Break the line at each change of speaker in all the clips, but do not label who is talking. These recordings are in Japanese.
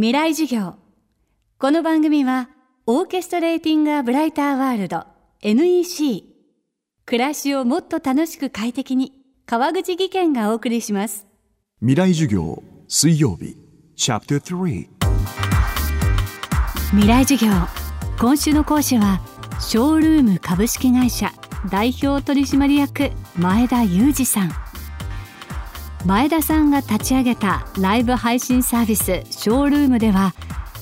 未来授業。この番組はオーケストレーティング・ア・ブライター・ワールド NEC 暮らしをもっと楽しく快適に川口義賢がお送りします。
未来授業水曜日。チャプター3
未来授業。今週の講師はショールーム株式会社代表取締役前田裕二さん前田さんが立ち上げたライブ配信サービスショールームでは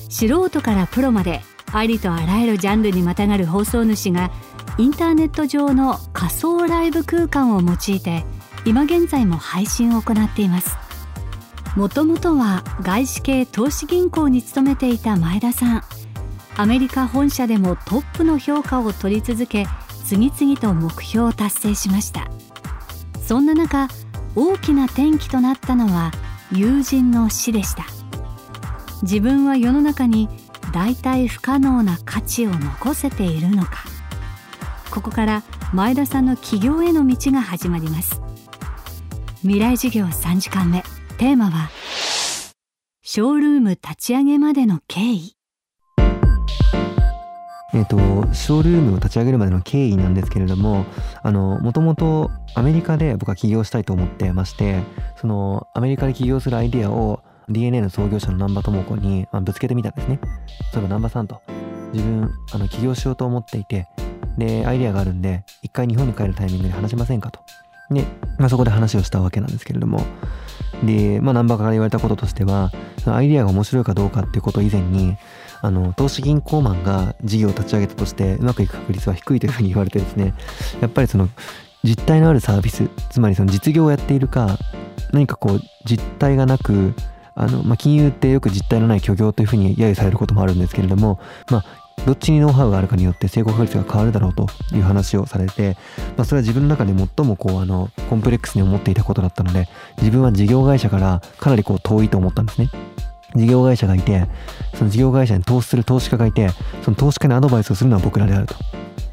素人からプロまでありとあらゆるジャンルにまたがる放送主がインターネット上の仮想ライブ空間を用いて今現在も配信を行っています。もともとは外資系投資銀行に勤めていた前田さん。アメリカ本社でもトップの評価を取り続け次々と目標を達成しました。そんな中大きな転機となったのは友人の死でした。自分は世の中に代替不可能な価値を残せているのか。ここから前田さんの起業への道が始まります。未来授業3時間目。テーマはショールーム立ち上げまでの経緯。
えっ、と、ショールームを立ち上げるまでの経緯なんですけれども、あの、もともとアメリカで僕は起業したいと思ってまして、その、アメリカで起業するアイディアを DNA の創業者の南波智子にまぶつけてみたんですね。それ南波さんと、自分、あの、起業しようと思っていて、で、アイディアがあるんで、一回日本に帰るタイミングで話しませんかと。で、まあ、そこで話をしたわけなんですけれども、で、まあ、南波から言われたこととしては、アイディアが面白いかどうかっていうこと以前に、あの、投資銀行マンが事業を立ち上げたとしてうまくいく確率は低いというふうに言われてですね、やっぱりその実態のあるサービス、つまりその実業をやっているか、何かこう実態がなく、あの、まあ、金融ってよく実態のない虚業というふうに揶揄されることもあるんですけれども、まあ、どっちにノウハウがあるかによって成功確率が変わるだろうという話をされて、まあ、それは自分の中で最もこうあのコンプレックスに思っていたことだったので自分は事業会社からかなりこう遠いと思ったんですね。事業会社がいて、その事業会社に投資する投資家がいて、その投資家にアドバイスをするのは僕らであると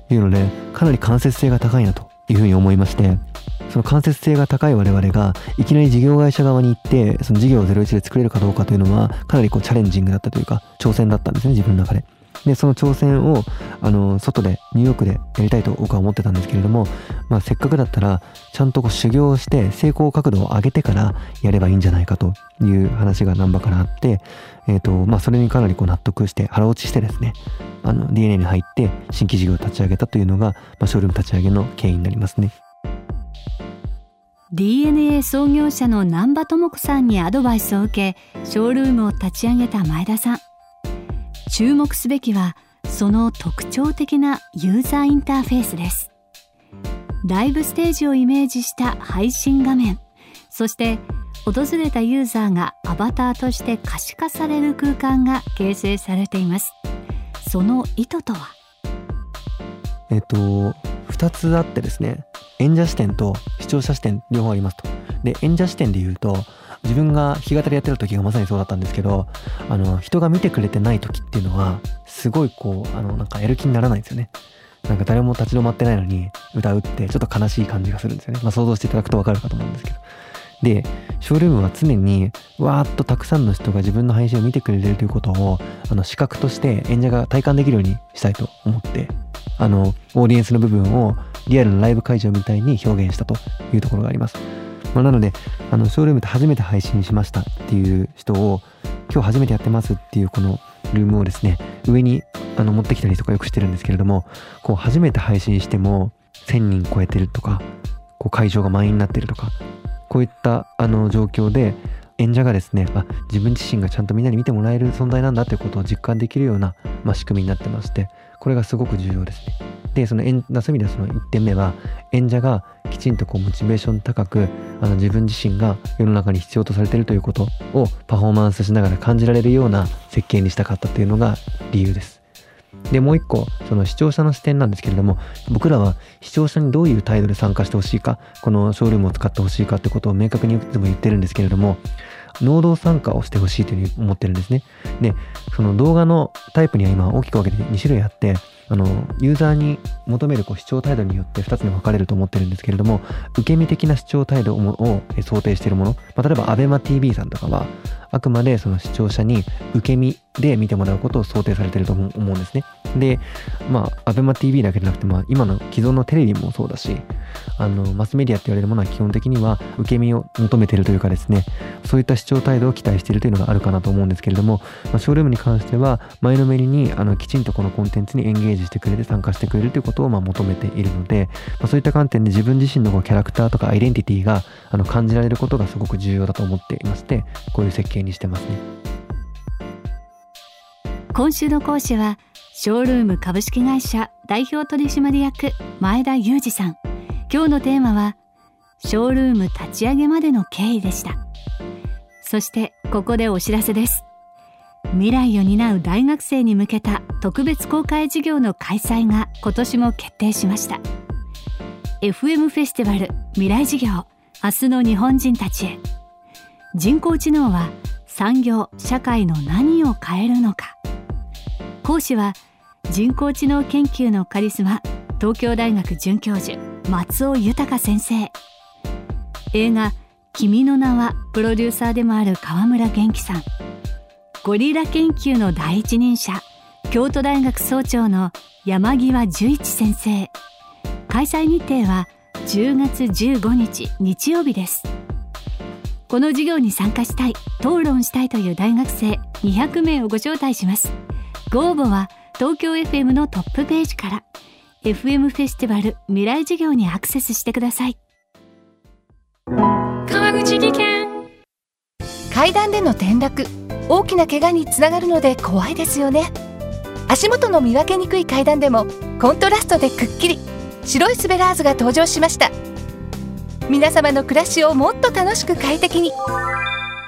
いうので、かなり間接性が高いなというふうに思いまして、その間接性が高い我々がいきなり事業会社側に行ってその事業を01で作れるかどうかというのはかなりこうチャレンジングだったというか挑戦だったんですね自分の中で。で、その挑戦を、あの、外で、ニューヨークでやりたいと僕は思ってたんですけれども、まあ、せっかくだったら、ちゃんとこう修行して、成功角度を上げてからやればいいんじゃないかという話が難波からあって、え、ー、と、まあ、それにかなりこう納得して、腹落ちしてですね、あの、DNA に入って、新規事業を立ち上げたというのが、まあ、ショールーム立ち上げの経緯になりますね。
DNA 創業者の難波智子さんにアドバイスを受け、ショールームを立ち上げた前田さん。注目すべきはその特徴的なユーザーインターフェースです。ライブステージをイメージした配信画面そして訪れたユーザーがアバターとして可視化される空間が形成されています。その意図とは？
えっと2つあってですね。演者視点と視聴者視点両方ありますと。で演者視点で言うと自分が弾き語りやってた時がまさにそうだったんですけど、あの、人が見てくれてない時っていうのは、すごいこう、あの、なんかやる気にならないんですよね。なんか誰も立ち止まってないのに歌うってちょっと悲しい感じがするんですよね。まあ想像していただくとわかるかと思うんですけど。で、ショールームは常にわーっとたくさんの人が自分の配信を見てくれてるということを、あの、視覚として演者が体感できるようにしたいと思って、あの、オーディエンスの部分をリアルなライブ会場みたいに表現したというところがあります。まあ、なので、あの、ショールームで初めて配信しましたっていう人を、今日初めてやってますっていうこのルームをですね、上にあの持ってきたりとかよくしてるんですけれども、こう初めて配信しても1000人超えてるとか、こう会場が満員になってるとか、こういったあの状況で演者がですね、あ、自分自身がちゃんとみんなに見てもらえる存在なんだっていうことを実感できるような、まあ、仕組みになってまして、これがすごく重要ですね。で、その、そういう意味ではその1点目は、演者がきちんとこうモチベーション高く、あの自分自身が世の中に必要とされているということをパフォーマンスしながら感じられるような設計にしたかったというのが理由です。で、もう一個、その視聴者の視点なんですけれども、僕らは視聴者にどういう態度で参加してほしいか、このショールームを使ってほしいかってことを明確にいつも言ってるんですけれども、能動参加をしてほしいというふうに思ってるんですね。で、その動画のタイプには今大きく分けて2種類あって、あの、ユーザーに求めるこう視聴態度によって2つに分かれると思ってるんですけれども、受け身的な視聴態度を想定しているもの、まあ、例えば ABEMATV さんとかは、あくまでその視聴者に受け身で見てもらうことを想定されてると思うんですね。で、まあ、ABEMATV だけじゃなくて、まあ、今の既存のテレビもそうだし、あの、マスメディアって言われるものは基本的には受け身を求めてるというかですね、そういった視聴態度を期待しているというのがあるかなと思うんですけれども、まあ、ショールームに関しては、前のめりに、あの、きちんとこのコンテンツにエンゲージしてくれて参加してくれるということを、まあ、求めているので、まあ、そういった観点で自分自身のこうキャラクターとかアイデンティティが、あの、感じられることがすごく重要だと思っていまして、こういう設計にしてますね。
今週の講師は、ショールーム株式会社代表取締役前田裕二さん。今日のテーマはショールーム立ち上げまでの経緯でした。そしてここでお知らせです。未来を担う大学生に向けた特別公開授業の開催が今年も決定しました。FM フェスティバル未来授業明日の日本人たちへ。人工知能は産業社会の何を変えるのか。講師は人工知能研究のカリスマ東京大学准教授松尾豊先生。映画「君の名は」プロデューサーでもある川村元気さん。ゴリラ研究の第一人者京都大学総長の山際十一先生。開催日程は10月15日日曜日です。この授業に参加したい討論したいという大学生200名をご招待します。ご応募は東京 FM のトップページから。FM フェスティバル未来授業にアクセスしてください。
川口技研。階段での転落。大きな怪我につながるので怖いですよね。足元の見分けにくい階段でもコントラストでくっきり。白いスベラーズが登場しました。皆様の暮らしをもっと楽しく快適に。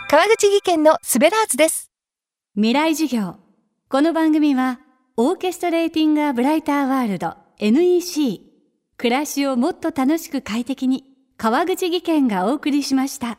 川口技研のスベラーズです。
未来授業この番組はオーケストレーティング・ア・ブライター・ワールド NEC 暮らしをもっと楽しく快適に川口義賢がお送りしました。